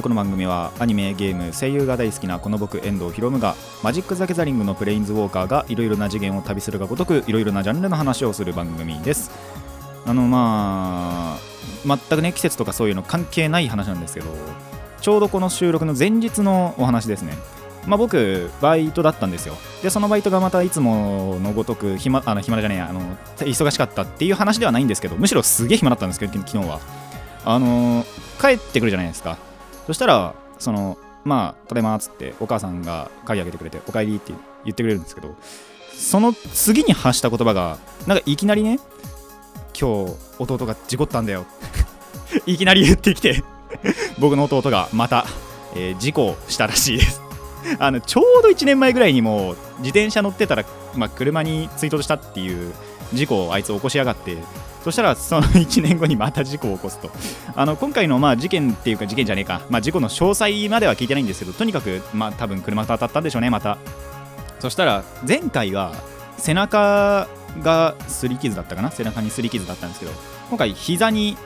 この番組はアニメゲーム声優が大好きなこの僕遠藤ひろむがマジック・ザ・ギザリングのプレインズウォーカーがいろいろな次元を旅するがごとくいろいろなジャンルの話をする番組ですあのまあ全くね季節とかそういうの関係ない話なんですけどちょうどこの収録の前日のお話ですねまあ、僕、バイトだったんですよ。で、そのバイトがまたいつものごとく暇、あの暇じゃねえあの、忙しかったっていう話ではないんですけど、むしろすげえ暇だったんですけど、昨日は。あの、帰ってくるじゃないですか。そしたら、その、まあ、ただいまっつって、お母さんが鍵開けてくれて、お帰りって言ってくれるんですけど、その次に発した言葉が、なんかいきなりね、今日、弟が事故ったんだよ。いきなり言ってきて僕の弟がまた、えー、事故したらしいですあのちょうど1年前ぐらいにも自転車乗ってたら、まあ、車に追突したっていう事故をあいつ起こしやがってそしたらその1年後にまた事故を起こすと。あの今回のまあ事件っていうか事件じゃねえか、まあ、事故の詳細までは聞いてないんですけどとにかくまあ多分車と当たったんでしょうねまた。そしたら前回は背中がすり傷だったかな？背中にすり傷だったんですけど今回膝に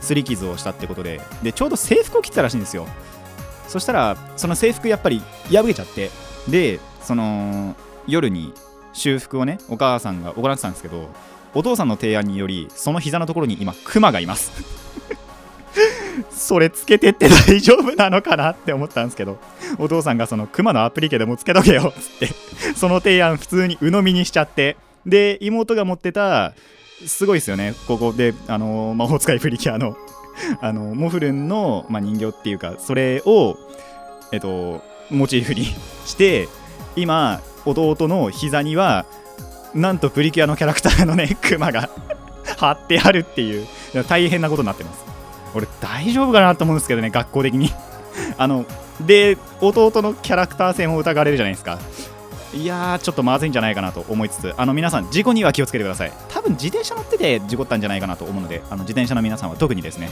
すり傷をしたってことででちょうど制服を着てたらしいんですよ。そしたらその制服やっぱり破けちゃってでその夜に修復をねお母さんが行ってたんですけどお父さんの提案によりその膝のところに今クマがいます。それつけてって大丈夫なのかなって思ったんですけどお父さんがそのクマのアプリケでもつけとけよっつって その提案普通に鵜呑みにしちゃってで妹が持ってたすごいですよね。ここであの魔法使いプリキュアのあのモフルンの、まあ、人形っていうかそれを、えっと、モチーフにして今弟の膝にはなんとプリキュアのキャラクターのねクマが 貼ってあるっていう大変なことになってます。俺大丈夫かなと思うんですけどね学校的に。あので弟のキャラクター性も疑われるじゃないですか。いやーちょっとまずいんじゃないかなと思いつつあの皆さん事故には気をつけてください。多分自転車乗ってて事故ったんじゃないかなと思うのであの自転車の皆さんは特にですね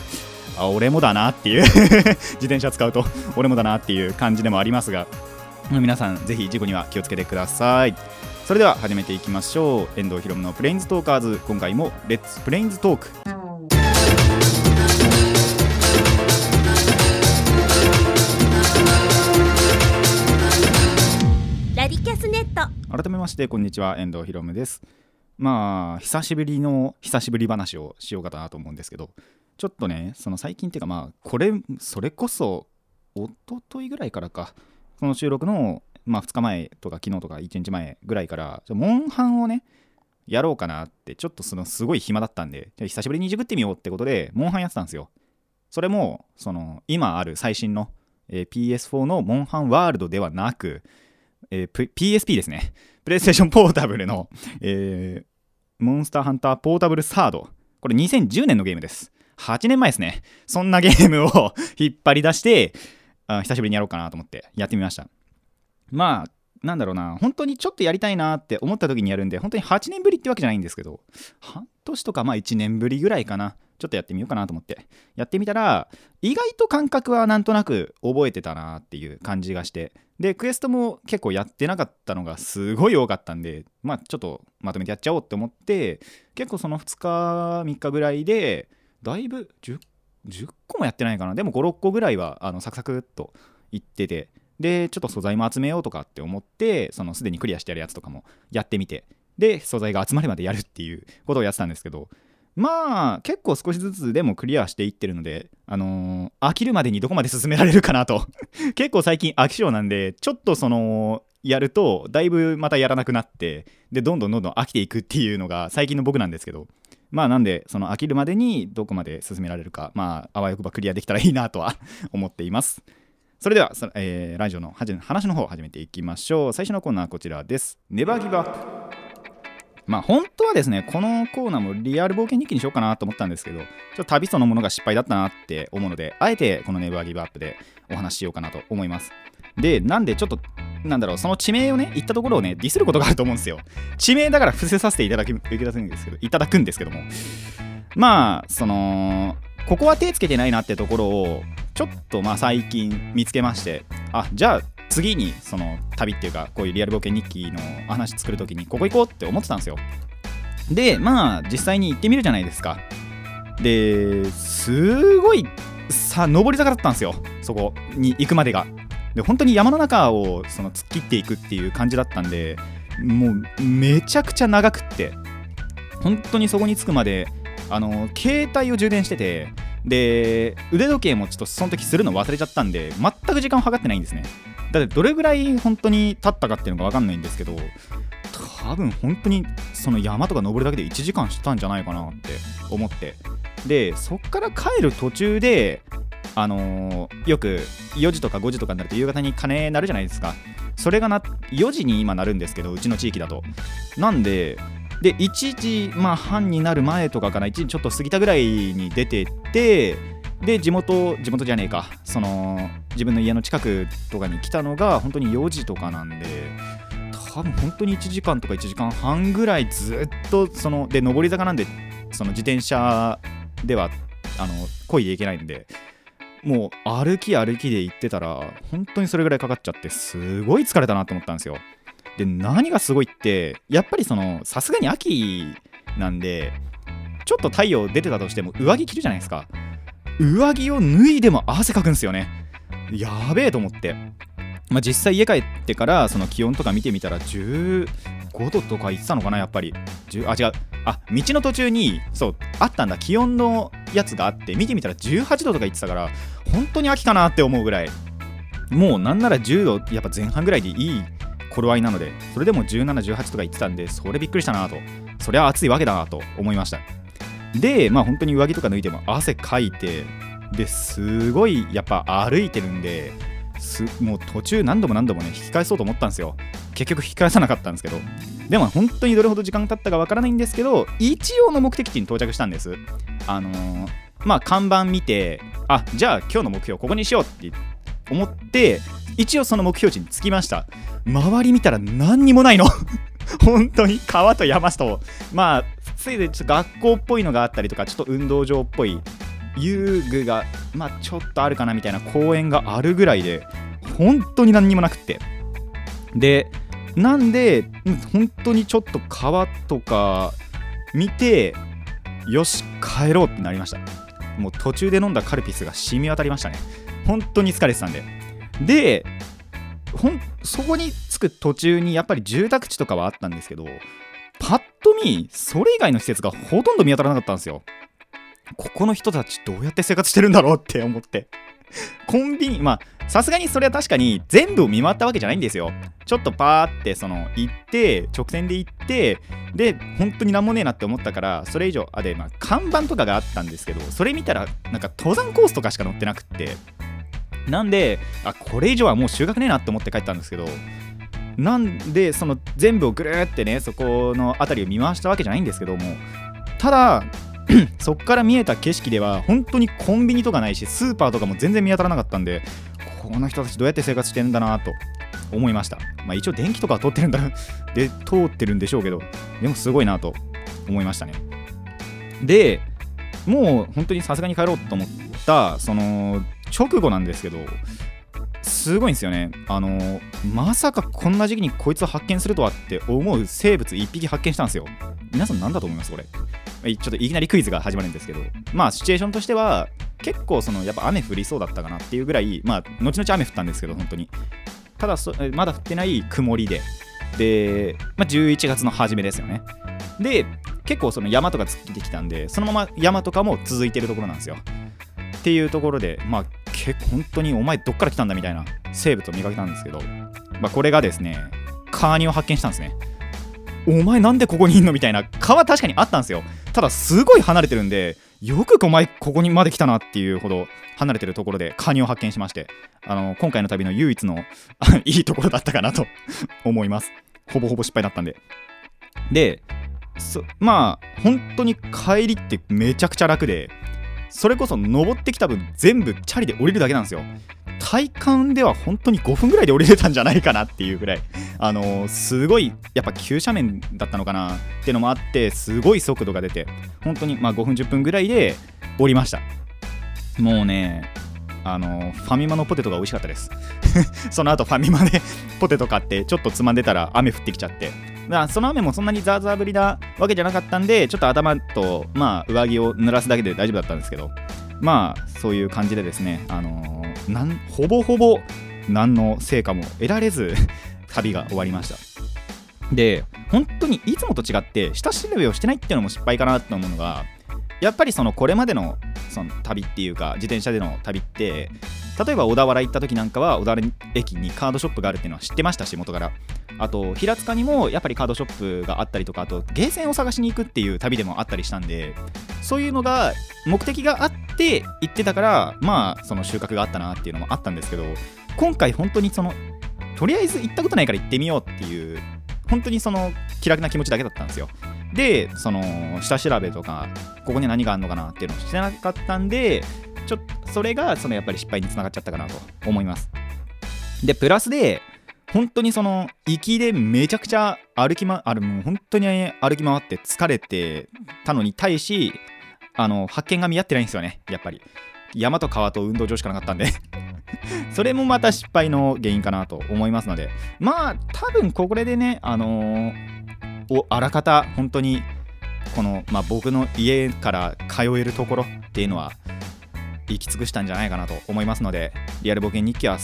あ俺もだなっていう 自転車使うと俺もだなっていう感じでもありますが皆さんぜひ事故には気をつけてください。それでは始めていきましょう。遠藤ひろむのプレインズトーカーズ。今回も Let's Planes Talk ラディキャスネット。改めましてこんにちは。遠藤ひろむです。まあ久しぶりの久しぶり話をしようかなと思うんですけどちょっとねその最近っていうかまあこれそれこそ一昨日ぐらいからかこの収録の、まあ、2日前とか昨日とか1日前ぐらいからモンハンをねやろうかなってちょっとそのすごい暇だったんでじゃ久しぶりにいじくってみようってことでモンハンやってたんですよ。それもその今ある最新の、えー PS4 のモンハンワールドではなく、えー P- PSP ですね。プレイステーションポータブルの、えーモンスターハンターポータブルサード。これ2010年のゲームです。8年前ですね。そんなゲームを 引っ張り出してあ久しぶりにやろうかなと思ってやってみました。まあなんだろうな。本当にちょっとやりたいなって思った時にやるんで本当に8年ぶりってわけじゃないんですけど半年とかまあ1年ぶりぐらいかな。ちょっとやってみようかなと思って。やってみたら意外と感覚はなんとなく覚えてたなっていう感じがして。でクエストも結構やってなかったのがすごい多かったんでまあちょっとまとめてやっちゃおうって思って結構その2日3日ぐらいでだいぶ 10, 10個もやってないかな。でも56個ぐらいはあのサクサクっといってて。でちょっと素材も集めようとかって思ってそのすでにクリアしてやるやつとかもやってみてで素材が集まるまでやるっていうことをやってたんですけどまあ結構少しずつでもクリアしていってるのであのー飽きるまでにどこまで進められるかなと。結構最近飽き性なんでちょっとそのやるとだいぶまたやらなくなってでどんどんどんどん飽きていくっていうのが最近の僕なんですけどまあなんでその飽きるまでにどこまで進められるかまああわよくばクリアできたらいいなとは 思っています。それでは、そえーラジオの話の方を始めていきましょう。最初のコーナーはこちらです。ネバーギブアップ。まあ本当はですねこのコーナーもリアル冒険日記にしようかなと思ったんですけどちょっと旅そのものが失敗だったなって思うのであえてこのネバーギブアップでお話ししようかなと思います。でなんでちょっとなんだろうその地名をね行ったところをねディスることがあると思うんですよ。地名だから伏せさせていただきいただくんですけどいただくんですけども。まあそのここは手つけてないなってところをちょっとまあ最近見つけましてあじゃあ次にその旅っていうかこういうリアル冒険日記の話作る時にここ行こうって思ってたんですよ。でまあ実際に行ってみるじゃないですか。ですごいさ上り坂だったんですよ。そこに行くまでが。で本当に山の中をその突っ切っていくっていう感じだったんでもうめちゃくちゃ長くって。本当にそこに着くまであの携帯を充電しててで腕時計もちょっとその時するの忘れちゃったんで全く時間を計ってないんですね。だってどれぐらい本当に経ったかっていうのが分かんないんですけど多分本当にその山とか登るだけで1時間したんじゃないかなって思って。でそっから帰る途中であのーよく4時とか5時とかになると夕方に鐘鳴るじゃないですか。それがな4時に今なるんですけどうちの地域だと。なんでで1時、まあ、半になる前とかかな。1時ちょっと過ぎたぐらいに出てってで地元地元じゃねえか。その自分の家の近くとかに来たのが本当に4時とかなんで多分本当に1時間とか1時間半ぐらいずっとそので上り坂なんでその自転車ではあの漕いでいけないんでもう歩き歩きで行ってたら本当にそれぐらいかかっちゃってすごい疲れたなと思ったんですよ。で何がすごいってやっぱりそのさすがに秋なんでちょっと太陽出てたとしても上着着るじゃないですか。上着を脱いでも汗かくんですよね。やべえと思って。まあ、実際家帰ってからその気温とか見てみたら15度とか言ってたのかなやっぱり。あ違う。あ道の途中にそうあったんだ。気温のやつがあって見てみたら18度とか言ってたから本当に秋かなって思うぐらい。もうなんなら10度やっぱ前半ぐらいでいい頃合いなのでそれでも1718とか言ってたんでそれびっくりしたなと。そりゃ暑いわけだなと思いました。でまあ本当に上着とか脱いでも汗かいてですごいやっぱ歩いてるんですもう途中何度も何度もね引き返そうと思ったんですよ。結局引き返さなかったんですけど。でも本当にどれほど時間経ったかわからないんですけど一応の目的地に到着したんです。あのーまあ看板見てあじゃあ今日の目標ここにしようって思って一応その目標地に着きました。周り見たら何にもないの。本当に川と山とまあついでちょっと学校っぽいのがあったりとかちょっと運動場っぽい遊具がまあちょっとあるかなみたいな公園があるぐらいで本当に何にもなくって。でなんで本当にちょっと川とか見てよし帰ろうってなりました。もう途中で飲んだカルピスが染み渡りましたね。本当に疲れてたんででほんそこに着く途中にやっぱり住宅地とかはあったんですけどパッと見それ以外の施設がほとんど見当たらなかったんですよ。ここの人たちどうやって生活してるんだろうって思って。コンビニまあさすがにそれは確かに全部を見回ったわけじゃないんですよ。ちょっとパーってその行って直線で行ってで本当になんもねえなって思ったからそれ以上あでまあ看板とかがあったんですけどそれ見たらなんか登山コースとかしか載ってなくって。なんであこれ以上はもう収穫ねえなって思って帰ったんですけどなんでその全部をぐるーってねそこの辺りを見回したわけじゃないんですけどもただ そっから見えた景色では本当にコンビニとかないしスーパーとかも全然見当たらなかったんでこの人たちどうやって生活してんだなと思いました。まあ一応電気とかは通ってるんだ で通ってるんでしょうけどでもすごいなと思いましたね。でもう本当にさすがに帰ろうと思ったその直後なんですけどすごいんですよね。あのまさかこんな時期にこいつを発見するとはって思う生物1匹発見したんですよ。皆さん何だと思いますこれ。ちょっといきなりクイズが始まるんですけど。まあシチュエーションとしては結構そのやっぱ雨降りそうだったかなっていうぐらいまあ後々雨降ったんですけど本当に。ただまだ降ってない曇りで。で、まあ、11月の初めですよね。で結構その山とか突っ切ってきたんでそのまま山とかも続いてるところなんですよ。っていうところでまあ結構本当にお前どっから来たんだみたいな生物を見かけたんですけど、まあ、これがですねカーニを発見したんですね。お前なんでここにいんのみたいな川確かにあったんですよ。ただすごい離れてるんでよくお前ここにまで来たなっていうほど離れてるところでカニを発見しましてあの今回の旅の唯一の いいところだったかなと思います。ほぼほぼ失敗だったんで。でまあ本当に帰りってめちゃくちゃ楽でそれこそ登ってきた分全部チャリで降りるだけなんですよ。体感では本当に5分ぐらいで降りれたんじゃないかなっていうぐらい。あのーすごいやっぱ急斜面だったのかな。っていうのもあってすごい速度が出て。本当にまあ5分10分ぐらいで降りました。もうねあのファミマのポテトが美味しかったです。その後ファミマでポテト買ってちょっとつまんでたら雨降ってきちゃって。まあその雨もそんなにザーザー降りなわけじゃなかったんでちょっと頭とまあ上着を濡らすだけで大丈夫だったんですけどまあそういう感じでですねあのーなんほぼほぼ何の成果も得られず 旅が終わりました。で本当にいつもと違って下調べをしてないっていうのも失敗かなと思うのがやっぱりそのこれまでのその旅っていうか自転車での旅って例えば小田原行った時なんかは小田原駅にカードショップがあるっていうのは知ってましたし元から。あと平塚にもやっぱりカードショップがあったりとかあとゲーセンを探しに行くっていう旅でもあったりしたんでそういうのが目的があって行ってたからまあその収穫があったなっていうのもあったんですけど今回本当にそのとりあえず行ったことないから行ってみようっていう本当にその気楽な気持ちだけだったんですよ。でその下調べとかここに何があるのかなっていうのをしてなかったんでちょっとそれがそのやっぱり失敗につながっちゃったかなと思います。でプラスで本当にその行きでめちゃくちゃ歩きまあるもう本当に歩き回って疲れてたのに対しあの発見が見合ってないんですよねやっぱり。山と川と運動場しかなかったんで。それもまた失敗の原因かなと思いますので。まあ多分これでねあのーおあらかた本当にこの、まあ、僕の家から通えるところっていうのは行き尽くしたんじゃないかなと思いますのでリアル冒険日記は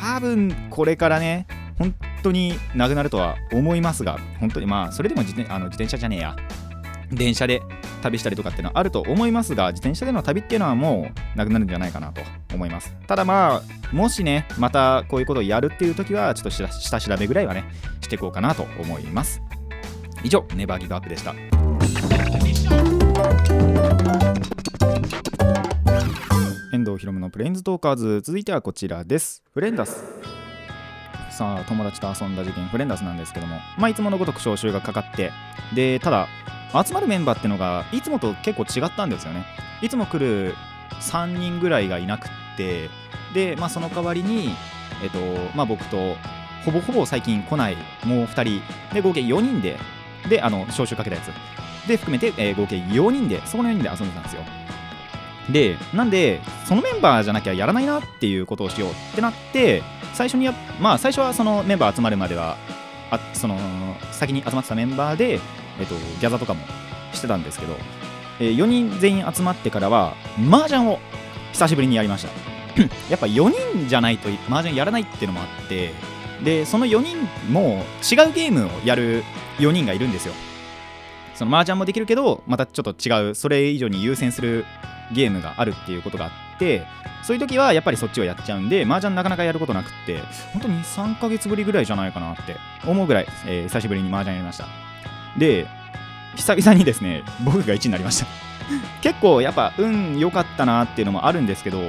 多分これからね本当になくなるとは思いますが本当にまあそれでも自転あの自転車じゃねえや。電車で旅したりとかっていうのはあると思いますが自転車での旅っていうのはもうなくなるんじゃないかなと思います。ただまあもしねまたこういうことをやるっていう時はちょっと下調べぐらいはねしていこうかなと思います。以上ネバーギブアップでした。遠藤ひろむのプレインズトーカーズ続いてはこちらです。フレンダス。さあ友達と遊んだ事件フレンダスなんですけども。まあいつものごとく招集がかかって。でただ集まるメンバーってのがいつもと結構違ったんですよね。いつも来る3人ぐらいがいなくって。でまあその代わりにえっとまあ僕とほぼほぼ最近来ないもう2人。で合計4人でであの招集かけたやつ。で含めて、えー合計4人でそこの4人で遊んでたんですよ。でなんでそのメンバーじゃなきゃやらないなっていうことをしようってなって最初にやまあ最初はそのメンバー集まるまではあその先に集まってたメンバーで、えっと、ギャザとかもしてたんですけど、えー4人全員集まってからは麻雀を久しぶりにやりました。やっぱ4人じゃないと麻雀やらないっていうのもあってでその4人も違うゲームをやる4人がいるんですよ。その麻雀もできるけどまたちょっと違うそれ以上に優先するゲームがあるっていうことがあってそういう時はやっぱりそっちをやっちゃうんで麻雀なかなかやることなくって本当に3ヶ月ぶりぐらいじゃないかなって思うぐらい、えー久しぶりに麻雀やりました。で久々にですね僕が1位になりました。結構やっぱ運良かったなっていうのもあるんですけど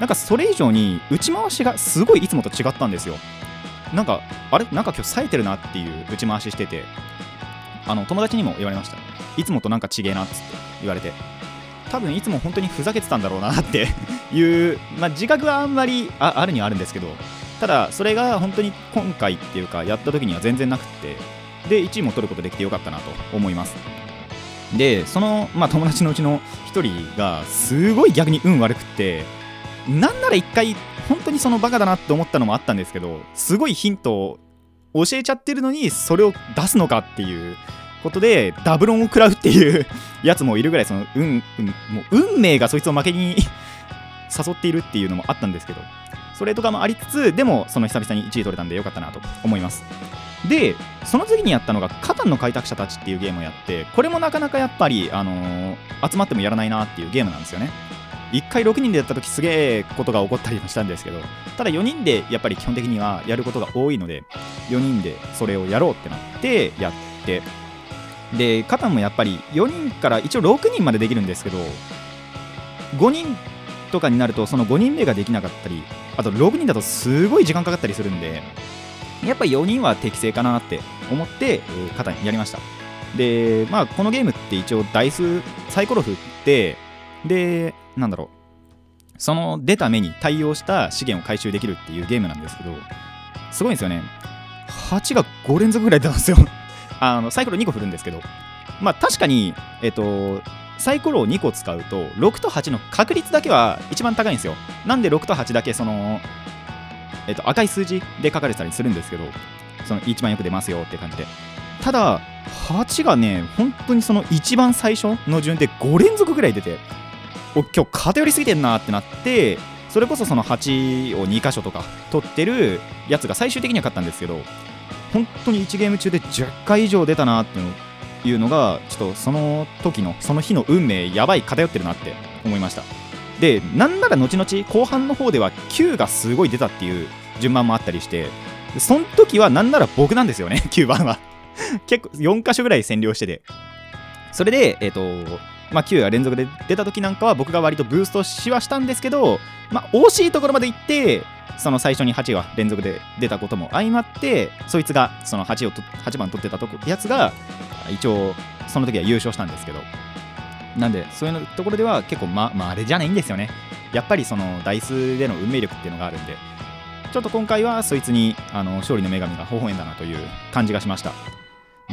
なんかそれ以上に打ち回しがすごいいつもと違ったんですよ。なんかあれ？なんか今日冴えてるなっていう打ち回ししててあの友達にも言われました。いつもとなんか違えなっつって言われて。多分いつも本当にふざけてたんだろうなって いう、まあ、自覚はあんまりああるにはあるんですけどただそれが本当に今回っていうかやった時には全然なくってで1位も取ることできてよかったなと思います。でその、まあ、友達のうちの1人がすごい逆に運悪くってなんなら1回本当にそのバカだなって思ったのもあったんですけどすごいヒントを教えちゃってるのにそれを出すのかっていうことでダブロンを食らうっていう やつもいるぐらいその運運もう運命がそいつを負けに 誘っているっていうのもあったんですけどそれとかもありつつでもその久々に1位取れたんでよかったなと思います。でその次にやったのが「カタンの開拓者たち」っていうゲームをやってこれもなかなかやっぱり、あのー集まってもやらないなっていうゲームなんですよね。1回6人でやった時すげえことが起こったりもしたんですけどただ4人でやっぱり基本的にはやることが多いので4人でそれをやろうってなってやってでカタンもやっぱり4人から一応6人までできるんですけど5人とかになるとその5人目ができなかったりあと6人だとすごい時間かかったりするんでやっぱり4人は適正かなって思って、えー、カタンやりました。でまあこのゲームって一応ダイスサイコロ振ってでなんだろう。その出た目に対応した資源を回収できるっていうゲームなんですけどすごいんですよね。8が5連続ぐらい出たんですよ。あのサイコロ2個振るんですけどまあ確かにえっとサイコロを2個使うと6と8の確率だけは一番高いんですよ。なんで6と8だけそのえっと赤い数字で書かれてたりするんですけどその一番よく出ますよって感じで。ただ8がね本当にその一番最初の順で5連続ぐらい出てお今日偏りすぎてんなってなってそれこそその8を2箇所とか取ってるやつが最終的には勝ったんですけど本当に1ゲーム中で10回以上出たなっていうのがちょっとその時のその日の運命やばい偏ってるなって思いました。でなんなら後々後半の方では9がすごい出たっていう順番もあったりしてその時はなんなら僕なんですよね9番は。結構4箇所ぐらい占領してて。それでえっ、ー、とまあ、9が連続で出た時なんかは僕が割とブーストしはしたんですけど、まあ、惜しいところまで行ってその最初に8が連続で出たことも相まってそいつがその 8, を8番取ってたとこやつが一応その時は優勝したんですけど。なんでそういうところでは結構ままああれじゃないんですよね。やっぱりそのダイスでの運命力っていうのがあるんで。ちょっと今回はそいつにあの勝利の女神が微笑んだなという感じがしました。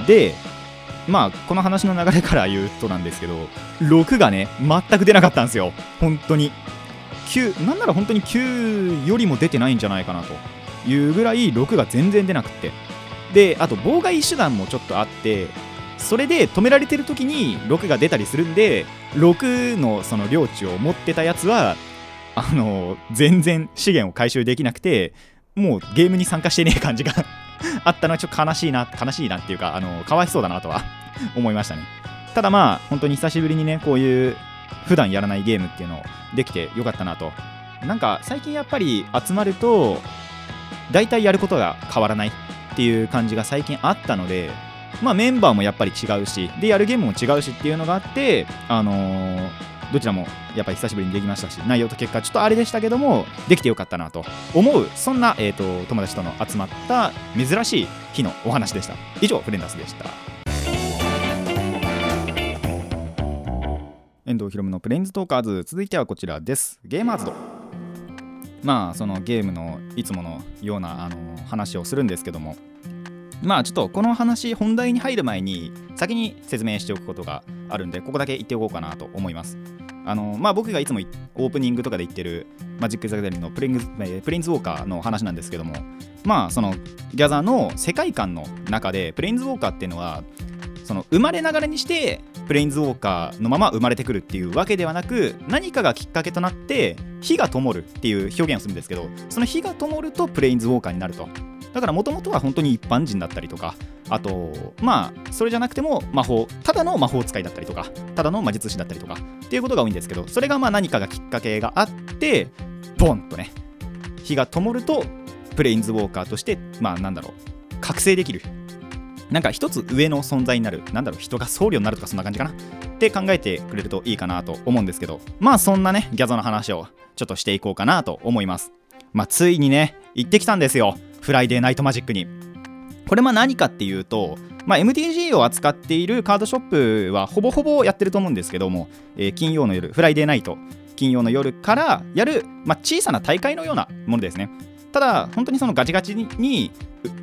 でまあこの話の流れから言うとなんですけど6がね全く出なかったんですよ。本当に。9なんなら本当に9よりも出てないんじゃないかなと。いうぐらい6が全然出なくって。であと妨害手段もちょっとあってそれで止められてる時に6が出たりするんで6のその領地を持ってたやつはあの全然資源を回収できなくてもうゲームに参加してねえ感じが あったのはちょっと悲しいな悲しいなっていうかあのかわいそうだなとは 思いましたね。ただまあ本当に久しぶりにねこういう普段やらないゲームっていうのをできてよかったなと。なんか最近やっぱり集まると大体やることが変わらないっていう感じが最近あったのでまあメンバーもやっぱり違うしでやるゲームも違うしっていうのがあってあのー、どちらもやっぱり久しぶりにできましたし内容と結果ちょっとあれでしたけどもできてよかったなと思うそんな、えーと、友達との集まった珍しい日のお話でした。以上フレンダスでした。遠藤ひろむのプレインズトーカーズ。続いてはこちらです。ゲーマーズドまあそのゲームのいつものようなあの話をするんですけども。まあちょっとこの話本題に入る前に先に説明しておくことがあるんでここだけ言っておこうかなと思います。あのまあ僕がいつもオープニングとかで言ってるマジック・ザ・ギャリンのプレイングプレインズ・ウォーカーの話なんですけどもまあそのギャザーの世界観の中でプレインズ・ウォーカーっていうのはその生まれながらにしてプレインズウォーカーのまま生まれてくるっていうわけではなく何かがきっかけとなって火が灯るっていう表現をするんですけどその火が灯るとプレインズウォーカーになると。だからもともとは本当に一般人だったりとかあとまあそれじゃなくても魔法ただの魔法使いだったりとかただの魔術師だったりとかっていうことが多いんですけどそれがまあ何かがきっかけがあってボンとね火が灯るとプレインズウォーカーとしてまあなんだろう覚醒できる。なんか一つ上の存在になる。なんだろう人が僧侶になるとかそんな感じかな。って考えてくれるといいかなと思うんですけどまあそんなねギャザの話をちょっとしていこうかなと思います。まあついにね行ってきたんですよ。フライデーナイトマジックに。これま何かっていうと、まあ、MTG を扱っているカードショップはほぼほぼやってると思うんですけども、えー、金曜の夜、フライデーナイト、金曜の夜からやる、まあ、小さな大会のようなものですね。ただ、本当にそのガチガチに、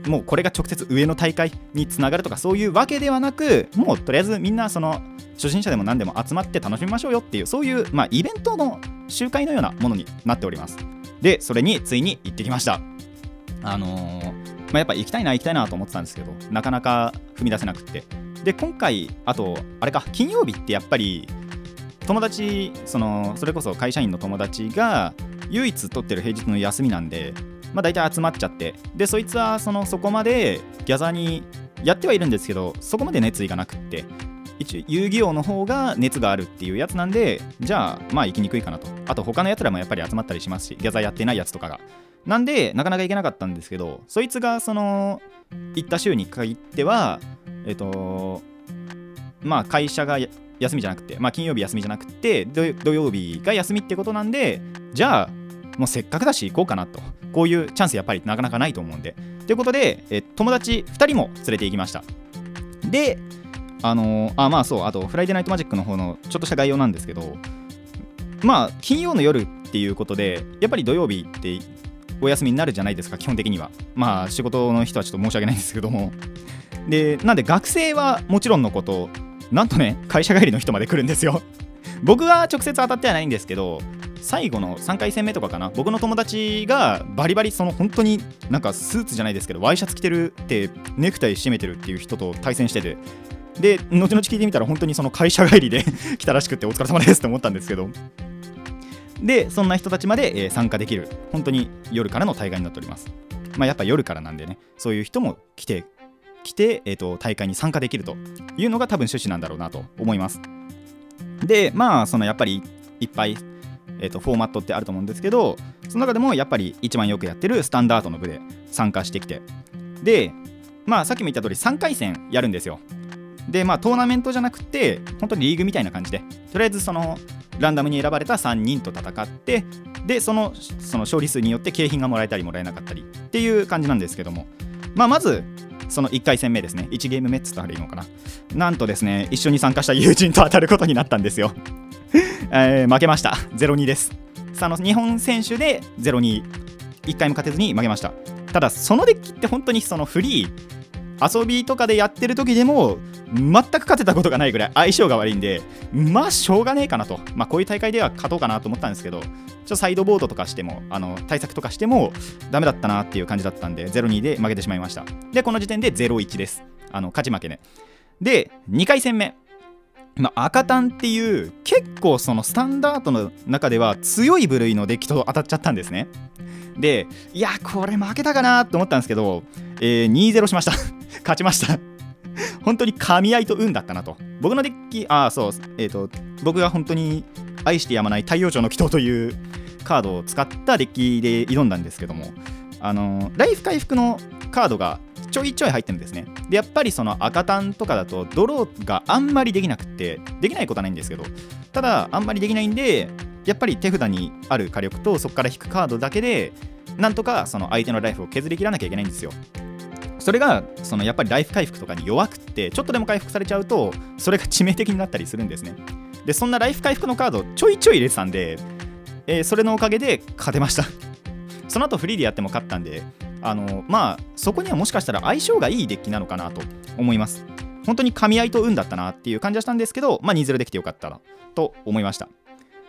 もうこれが直接上の大会につながるとかそういうわけではなく、もうとりあえずみんなその初心者でも何でも集まって楽しみましょうよっていう、そういう、まあ、イベントの集会のようなものになっております。で、それについに行ってきました。あのー、まあ、やっぱ行きたいな行きたいなと思ってたんですけどなかなか踏み出せなくって。で今回あとあれか金曜日ってやっぱり友達そのそれこそ会社員の友達が唯一取ってる平日の休みなんでまあ大体集まっちゃって。でそいつはそのそこまでギャザーにやってはいるんですけどそこまで熱意がなくって。一応遊戯王の方が熱があるっていうやつなんでじゃあまあ行きにくいかなと。あと他のやつらもやっぱり集まったりしますしギャザーやってないやつとかが。なんでなかなか行けなかったんですけどそいつがその行った週に限ってはえっとまあ会社が休みじゃなくてまあ金曜日休みじゃなくて土曜日が休みってことなんでじゃあもうせっかくだし行こうかなと。こういうチャンスやっぱりなかなかないと思うんで。ということでえ友達2人も連れて行きました。であのー、あまあそうあとフライデーナイトマジックの方のちょっとした概要なんですけどまあ金曜の夜っていうことでやっぱり土曜日ってお休みになるじゃないですか基本的には。まあ仕事の人はちょっと申し訳ないんですけども。でなんで学生はもちろんのことなんとね会社帰りの人まで来るんですよ。僕は直接当たってはないんですけど最後の3回戦目とかかな僕の友達がバリバリその本当になんかスーツじゃないですけどワイシャツ着てるってネクタイ締めてるっていう人と対戦してて。で後々聞いてみたら本当にその会社帰りで 来たらしくてお疲れ様ですって思ったんですけど。でそんな人たちまで、えー参加できる本当に夜からの大会になっております。まあやっぱ夜からなんでねそういう人も来て来て、えー、と大会に参加できるというのが多分趣旨なんだろうなと思います。でまあそのやっぱりいっぱい、えー、とフォーマットってあると思うんですけどその中でもやっぱり一番よくやってるスタンダードの部で参加してきてでまあさっきも言った通り3回戦やるんですよ。でまあトーナメントじゃなくて本当にリーグみたいな感じでとりあえずそのランダムに選ばれた3人と戦ってでそのその勝利数によって景品がもらえたりもらえなかったりっていう感じなんですけども。まあまずその1回戦目ですね。1ゲーム目っつったらいいのかな。なんとですね一緒に参加した友人と当たることになったんですよ、えー負けました。0-2です。さああの日本選手で0-2 1回も勝てずに負けました。ただそのデッキって本当にそのフリー遊びとかでやってる時でも全く勝てたことがないぐらい相性が悪いんでまあしょうがねえかなと。まあこういう大会では勝とうかなと思ったんですけどちょっとサイドボードとかしてもあの対策とかしてもダメだったなっていう感じだったんで0-2で負けてしまいました。でこの時点で0-1です。あの勝ち負けねで2回戦目。まあ、赤タンっていう結構そのスタンダードの中では強い部類のデッキと当たっちゃったんですね。でいやこれ負けたかなと思ったんですけど、えー2-0しました。勝ちました。本当に噛み合いと運だったなと。僕のデッキああそうえっ、と僕が本当に愛してやまない太陽町の祈祷というカードを使ったデッキで挑んだんですけどもあのライフ回復のカードがちょいちょい入ってるんですね。でやっぱりその赤タンとかだとドローがあんまりできなくてできないことはないんですけどただあんまりできないんでやっぱり手札にある火力とそこから引くカードだけでなんとかその相手のライフを削りきらなきゃいけないんですよ。それがそのやっぱりライフ回復とかに弱くってちょっとでも回復されちゃうとそれが致命的になったりするんですね。でそんなライフ回復のカードちょいちょい入れてたんで、えーそれのおかげで勝てました。その後フリーでやっても勝ったんであのまあそこにはもしかしたら相性がいいデッキなのかなと思います。本当に噛み合いと運だったなっていう感じはしたんですけどまあ2-0できてよかったなと思いました。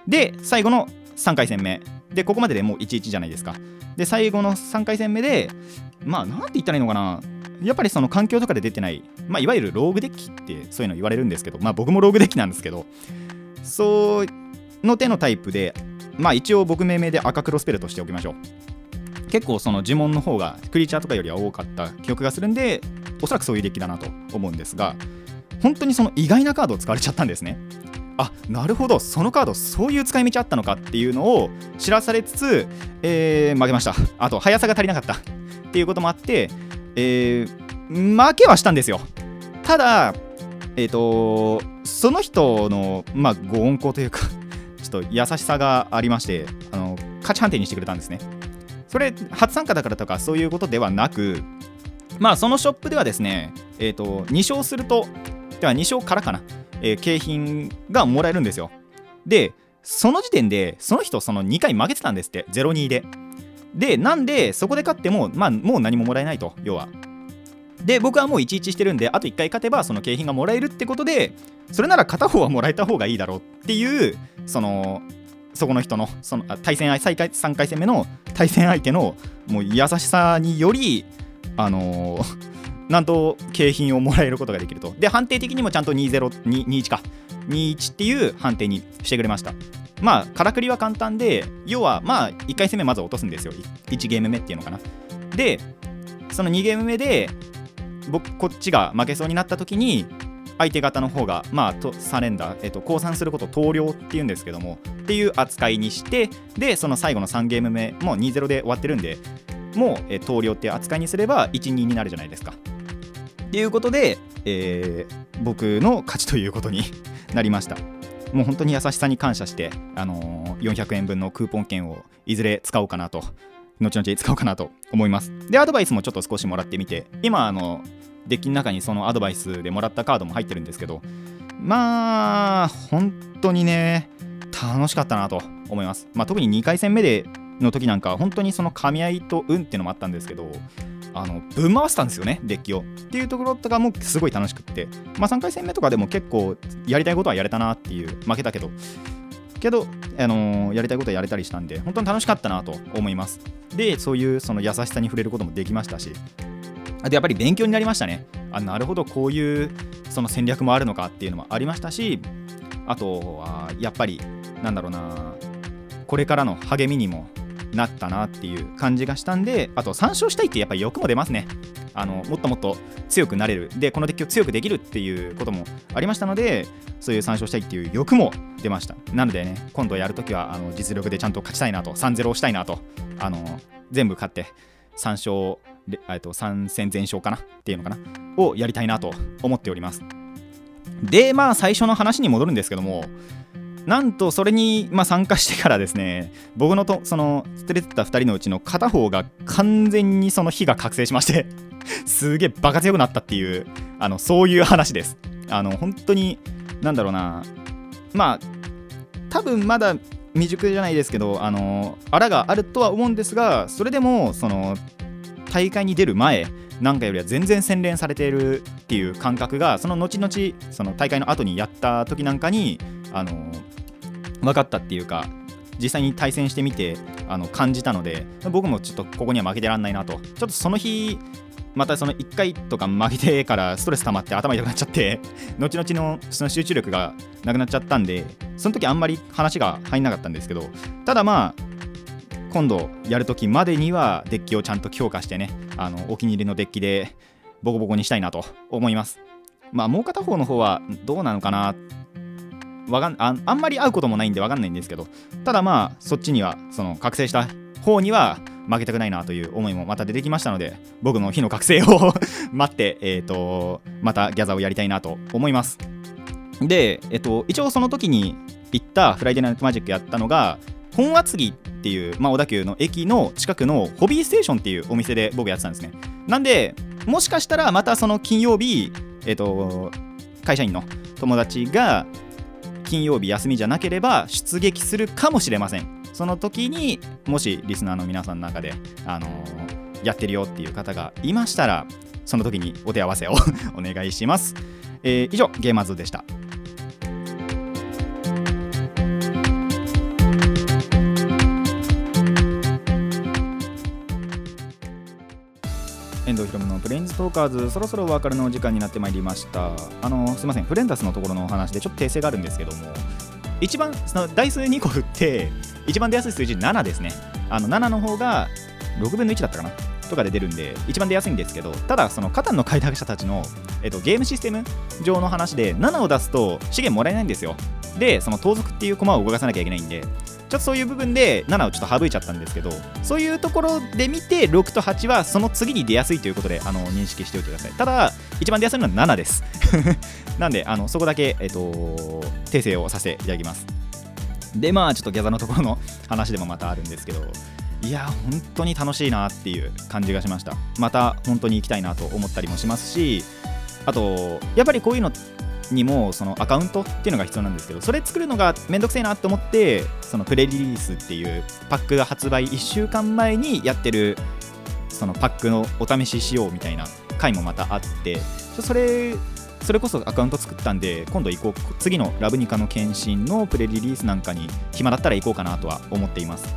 で最後の3回戦目。でここまででもう1-1じゃないですか。で最後の3回戦目でまあなんて言ったらいいのかな。やっぱりその環境とかで出てない、まあ、いわゆるローグデッキってそういうの言われるんですけど、まあ、僕もローグデッキなんですけど。そうの手のタイプで、まあ、一応僕命名で赤黒スペルとしておきましょう。結構その呪文の方がクリーチャーとかよりは多かった記憶がするんでおそらくそういうデッキだなと思うんですが本当にその意外なカードを使われちゃったんですね。あなるほど。そのカードそういう使い道あったのかっていうのを知らされつつ、えー負けました。あと速さが足りなかった。っていうこともあって、えー負けはしたんですよ。ただえっ、とその人のまあご恩顧というかちょっと優しさがありましてあの勝ち判定にしてくれたんですね。それ初参加だからとかそういうことではなくまあそのショップではですねえっ、と2勝するとでは2勝からかな、えー景品がもらえるんですよ。でその時点でその人その2回負けてたんですって0-2で。でなんでそこで勝ってもまあもう何ももらえないと要は。で僕はもう11してるんであと1回勝てばその景品がもらえるってことでそれなら片方はもらえた方がいいだろうっていうそのそこの人のその対戦相再回3回戦目の対戦相手のもう優しさによりあのーなんと景品をもらえることができると。で判定的にもちゃんと2021か。21っていう判定にしてくれました。まあからくりは簡単で要はまあ1回戦目まず落とすんですよ。1ゲーム目っていうのかな。でその2ゲーム目で僕こっちが負けそうになった時に相手方の方がまあとサレンダー、えっと、降参することを投了っていうんですけどもっていう扱いにしてでその最後の3ゲーム目もう2-0で終わってるんでもう、え投了っていう扱いにすれば1-2になるじゃないですか。いうことで、えー僕の勝ちということに なりました。もう本当に優しさに感謝して、あのー400円分のクーポン券をいずれ使おうかなと後々使おうかなと思います。でアドバイスもちょっと少しもらってみて今あのデッキの中にそのアドバイスでもらったカードも入ってるんですけどまあ本当にね楽しかったなと思います、まあ、特に2回戦目での時なんか本当にその噛み合いと運っていうのもあったんですけどあのぶん回したんですよねデッキを。っていうところとかもすごい楽しくって。まあ3回戦目とかでも結構やりたいことはやれたなっていう負けたけど。けど、あのーやりたいことはやれたりしたんで本当に楽しかったなと思います。でそういうその優しさに触れることもできましたし。あとやっぱり勉強になりましたね。あなるほどこういうその戦略もあるのかっていうのもありましたし。あとはやっぱりなんだろうなこれからの励みにもなったなっていう感じがしたんであと参照したいってやっぱり欲も出ますね。あのもっともっと強くなれる。でこのデッキを強くできるっていうこともありましたのでそういう参照したいっていう欲も出ました。なのでね今度やるときはあの実力でちゃんと勝ちたいなと3-0をしたいなとあの全部勝って3勝でえっと3戦全勝かなっていうのかなをやりたいなと思っております。でまあ最初の話に戻るんですけどもなんとそれに、まあ、参加してからですね僕のとその連れてった2人のうちの片方が完全にその火が覚醒しまして すげえバカ強くなったっていうあのそういう話です。あの本当になんだろうなまあ多分まだ未熟じゃないですけどあのあらがあるとは思うんですがそれでもその大会に出る前なんかよりは全然洗練されているっていう感覚がその後々その大会の後にやった時なんかにあの分かったっていうか実際に対戦してみてあの感じたので僕もちょっとここには負けてらんないなと。ちょっとその日またその1回とか負けてからストレス溜まって頭痛くなっちゃって 後々のその集中力がなくなっちゃったんでその時あんまり話が入んなかったんですけどただまあ今度やる時までにはデッキをちゃんと強化してねあのお気に入りのデッキでボコボコにしたいなと思います。まあもう片方の方はどうなのかなわかんああんまり会うこともないんでわかんないんですけどただまあそっちにはその覚醒した方には負けたくないなという思いもまた出てきましたので僕の火の覚醒を 待ってえっ、とまたギャザーをやりたいなと思います。でえっ、と一応その時に行ったフライデーナイトマジックやったのが本厚木っていう、まあ、小田急の駅の近くのホビーステーションっていうお店で僕やってたんですね。なんでもしかしたらまたその金曜日えっ、と会社員の友達が金曜日休みじゃなければ出撃するかもしれません。その時にもしリスナーの皆さんの中で、あのーやってるよっていう方がいましたらその時にお手合わせを お願いします、えー以上ゲーマーズでした。遠藤ひろむのブレインズトーカーズそろそろお別れのお時間になってまいりました。あのすいませんフレンダスのところのお話でちょっと訂正があるんですけども一番その台数2個振って一番出やすい数字7ですね。あの7の方が6分の1だったかな？とかで出るんで一番出やすいんですけどただそのカタンの開拓者たちの、えっと、ゲームシステム上の話で7を出すと資源もらえないんですよ。でその盗賊っていう駒を動かさなきゃいけないんでちょっとそういう部分で7をちょっと省いちゃったんですけどそういうところで見て6と8はその次に出やすいということであの認識しておいてください。ただ一番出やすいのは7です。なんであのそこだけ、えっと、訂正をさせていただきます。でまあちょっとギャザのところの話でもまたあるんですけどいや本当に楽しいなっていう感じがしました。また本当に行きたいなと思ったりもしますしあとやっぱりこういうのにもそのアカウントっていうのが必要なんですけどそれ作るのがめんどくせえなって思ってそのプレリリースっていうパックが発売1週間前にやってるそのパックのお試ししようみたいな回もまたあってそれそれこそアカウント作ったんで今度行こう次のラブニカの検診のプレリリースなんかに暇だったら行こうかなとは思っています。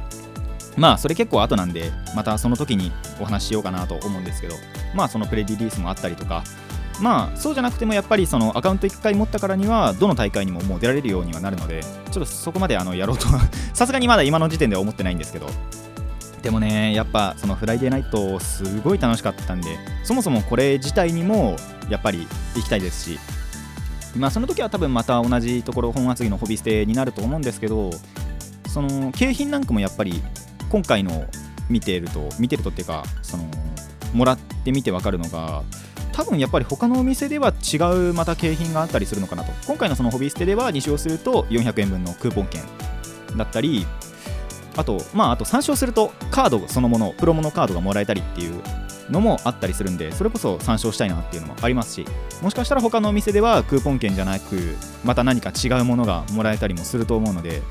まあそれ結構後なんでまたその時にお話ししようかなと思うんですけどまあそのプレリリースもあったりとかまあそうじゃなくてもやっぱりそのアカウント1回持ったからにはどの大会にももう出られるようにはなるのでちょっとそこまであのやろうとは さすがにまだ今の時点では思ってないんですけどでもねやっぱそのフライデーナイトすごい楽しかったんでそもそもこれ自体にもやっぱり行きたいですしまあその時は多分また同じところ本厚木のホビステになると思うんですけどその景品なんかもやっぱり今回の見てると見てるとっていうかそのもらってみて分かるのが多分やっぱり他のお店では違うまた景品があったりするのかなと。今回のそのホビステでは2勝すると400円分のクーポン券だったりあとまああと3勝するとカードそのものプロモのカードがもらえたりっていうのもあったりするんでそれこそ参照したいなっていうのもありますしもしかしたら他のお店ではクーポン券じゃなくまた何か違うものがもらえたりもすると思うので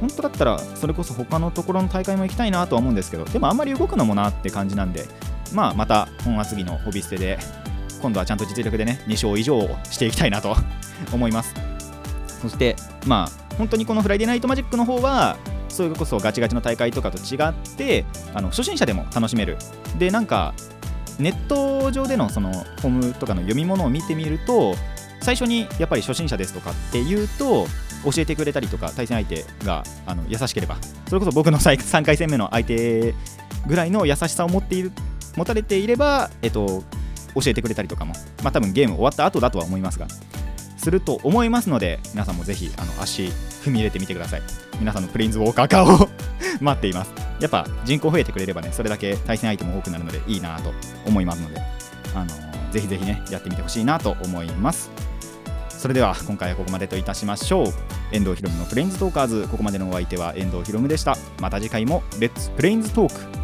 本当だったらそれこそ他のところの大会も行きたいなとは思うんですけどでもあんまり動くのもなって感じなんでまあまた本厚木のホビステで今度はちゃんと実力でね2勝以上していきたいなと 思います。そしてまあ本当にこのフライデーナイトマジックの方はそれこそガチガチの大会とかと違ってあの初心者でも楽しめる。でなんかネット上でのそのホームとかの読み物を見てみると最初にやっぱり初心者ですとかっていうと教えてくれたりとか対戦相手があの優しければそれこそ僕の3回戦目の相手ぐらいの優しさを持っている持たれていれば、えっと、教えてくれたりとかも、まあ、多分ゲーム終わった後だとは思いますが。すると思いますので皆さんもぜひあの足踏み入れてみてください。皆さんのプレインズウォーカー化を 待っています。やっぱ人口増えてくれればねそれだけ対戦相手も多くなるのでいいなと思いますので。あのぜひぜひねやってみてほしいなと思います。それでは今回はここまでといたしましょう。遠藤ひろむのプレインズトーカーズ。ここまでのお相手は遠藤ひろむでした。また次回もレッツプレインズトーク